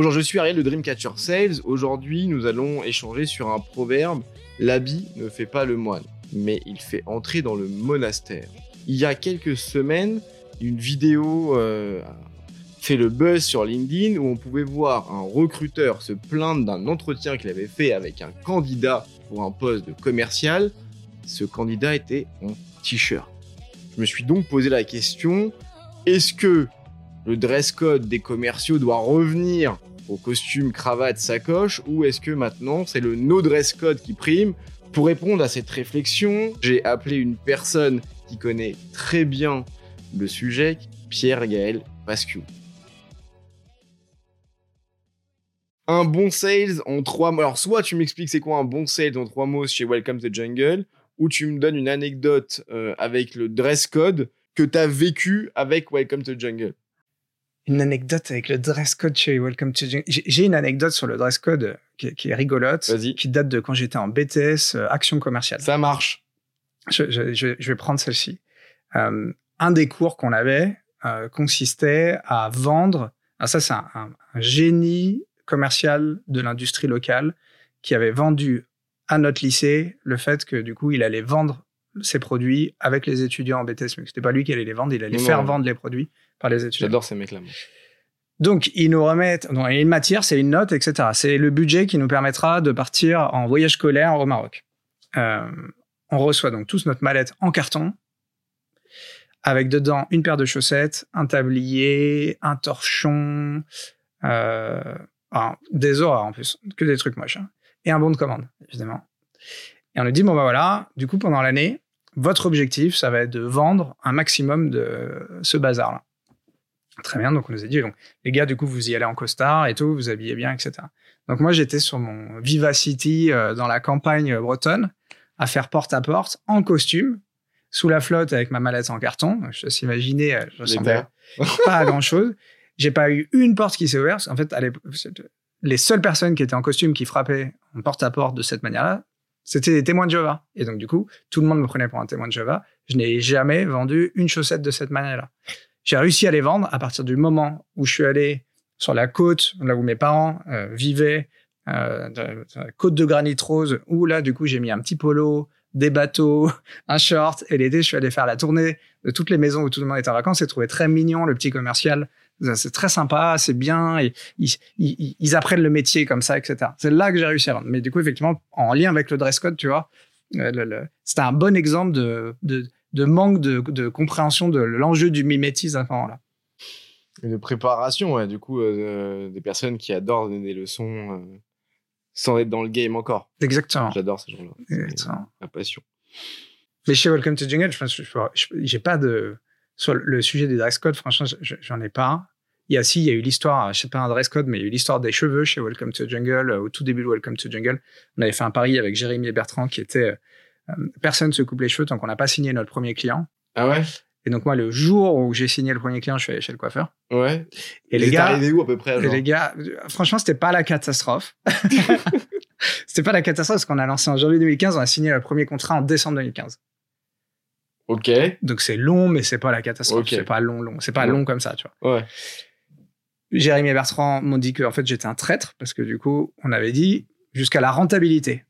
Aujourd'hui, je suis Ariel de Dreamcatcher Sales. Aujourd'hui, nous allons échanger sur un proverbe L'habit ne fait pas le moine, mais il fait entrer dans le monastère. Il y a quelques semaines, une vidéo euh, fait le buzz sur LinkedIn où on pouvait voir un recruteur se plaindre d'un entretien qu'il avait fait avec un candidat pour un poste de commercial. Ce candidat était en t-shirt. Je me suis donc posé la question est-ce que le dress code des commerciaux doit revenir au costume, cravate, sacoche, ou est-ce que maintenant c'est le no dress code qui prime Pour répondre à cette réflexion, j'ai appelé une personne qui connaît très bien le sujet, Pierre Gaël Pascu. Un bon sales en trois mots. Alors, soit tu m'expliques c'est quoi un bon sales en trois mots chez Welcome to Jungle, ou tu me donnes une anecdote euh, avec le dress code que tu as vécu avec Welcome to Jungle une anecdote avec le dress code chez Welcome to Jungle. J'ai une anecdote sur le dress code qui, qui est rigolote, qui date de quand j'étais en BTS euh, action commerciale. Ça marche. Je, je, je, vais prendre celle-ci. Euh, un des cours qu'on avait euh, consistait à vendre. Alors ça, c'est un, un, génie commercial de l'industrie locale qui avait vendu à notre lycée le fait que du coup, il allait vendre ses produits avec les étudiants en BTS. Mais c'était pas lui qui allait les vendre, il allait faire vendre les produits par les étudiants. J'adore ces mecs-là. Donc, ils nous remettent, donc, une matière, c'est une note, etc. C'est le budget qui nous permettra de partir en voyage scolaire au Maroc. Euh, on reçoit donc tous notre mallette en carton, avec dedans une paire de chaussettes, un tablier, un torchon, euh, des horreurs en plus, que des trucs moches, hein, et un bon de commande, évidemment. Et on nous dit, bon bah voilà, du coup, pendant l'année, votre objectif, ça va être de vendre un maximum de ce bazar-là. Très bien, donc on nous a dit, donc, les gars, du coup, vous y allez en costard et tout, vous habillez bien, etc. Donc moi, j'étais sur mon Vivacity euh, dans la campagne bretonne, à faire porte à porte, en costume, sous la flotte avec ma mallette en carton. Je te imaginer, euh, je ressemblais pas à grand chose. J'ai pas eu une porte qui s'est ouverte. En fait, les seules personnes qui étaient en costume qui frappaient en porte à porte de cette manière-là, c'était des témoins de Java. Et donc, du coup, tout le monde me prenait pour un témoin de Java. Je n'ai jamais vendu une chaussette de cette manière-là. J'ai réussi à les vendre à partir du moment où je suis allé sur la côte, là où mes parents euh, vivaient, euh, côte de granit rose, où là, du coup, j'ai mis un petit polo, des bateaux, un short, et l'été, je suis allé faire la tournée de toutes les maisons où tout le monde était en vacances et trouvé très mignon le petit commercial. C'est très sympa, c'est bien, et ils, ils, apprennent le métier comme ça, etc. C'est là que j'ai réussi à vendre. Mais du coup, effectivement, en lien avec le dress code, tu vois, euh, c'était un bon exemple de, de de manque de, compréhension de l'enjeu du mimétisme à ce moment-là. De préparation, ouais, du coup, euh, des personnes qui adorent donner des leçons euh, sans être dans le game encore. Exactement. J'adore ces gens-là. Exactement. La passion. Mais chez Welcome to Jungle, je pense j'ai pas de. Sur le sujet des dress codes, franchement, j'en ai pas. Il y a si, il y a eu l'histoire, je sais pas un dress code, mais il y a eu l'histoire des cheveux chez Welcome to Jungle, au tout début de Welcome to Jungle. On avait fait un pari avec Jérémy et Bertrand qui était euh, personne se coupe les cheveux tant qu'on n'a pas signé notre premier client. Ah ouais? Et donc moi, le jour où j'ai signé le premier client, je suis allé chez le coiffeur. Ouais. Et, les gars, arrivé où à peu près Et les gars, franchement, c'était pas la catastrophe. c'était pas la catastrophe parce qu'on a lancé en janvier 2015, on a signé le premier contrat en décembre 2015. Ok. Donc c'est long, mais c'est pas la catastrophe. C'est pas long, long. C'est pas long comme ça, tu vois. Ouais. Jérémy et Bertrand m'ont dit que en fait j'étais un traître parce que du coup on avait dit jusqu'à la rentabilité.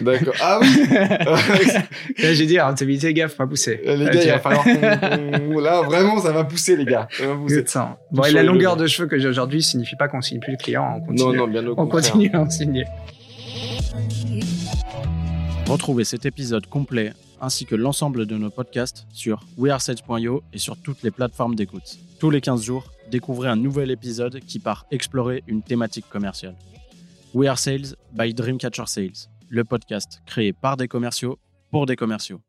D'accord. Ah oui Là, j'ai dit, rentabilité, gaffe, pas pousser. Les gars, il va falloir qu'on... Là, vraiment, ça va pousser, les gars. Ça va pousser. Bon, et la longueur de cheveux que j'ai aujourd'hui signifie pas qu'on signe plus le client. On continue, non, non, bien au On continue à en signer. Retrouvez cet épisode complet ainsi que l'ensemble de nos podcasts sur wearesales.io et sur toutes les plateformes d'écoute. Tous les 15 jours, découvrez un nouvel épisode qui part explorer une thématique commerciale. We Are Sales by Dreamcatcher Sales le podcast créé par des commerciaux pour des commerciaux.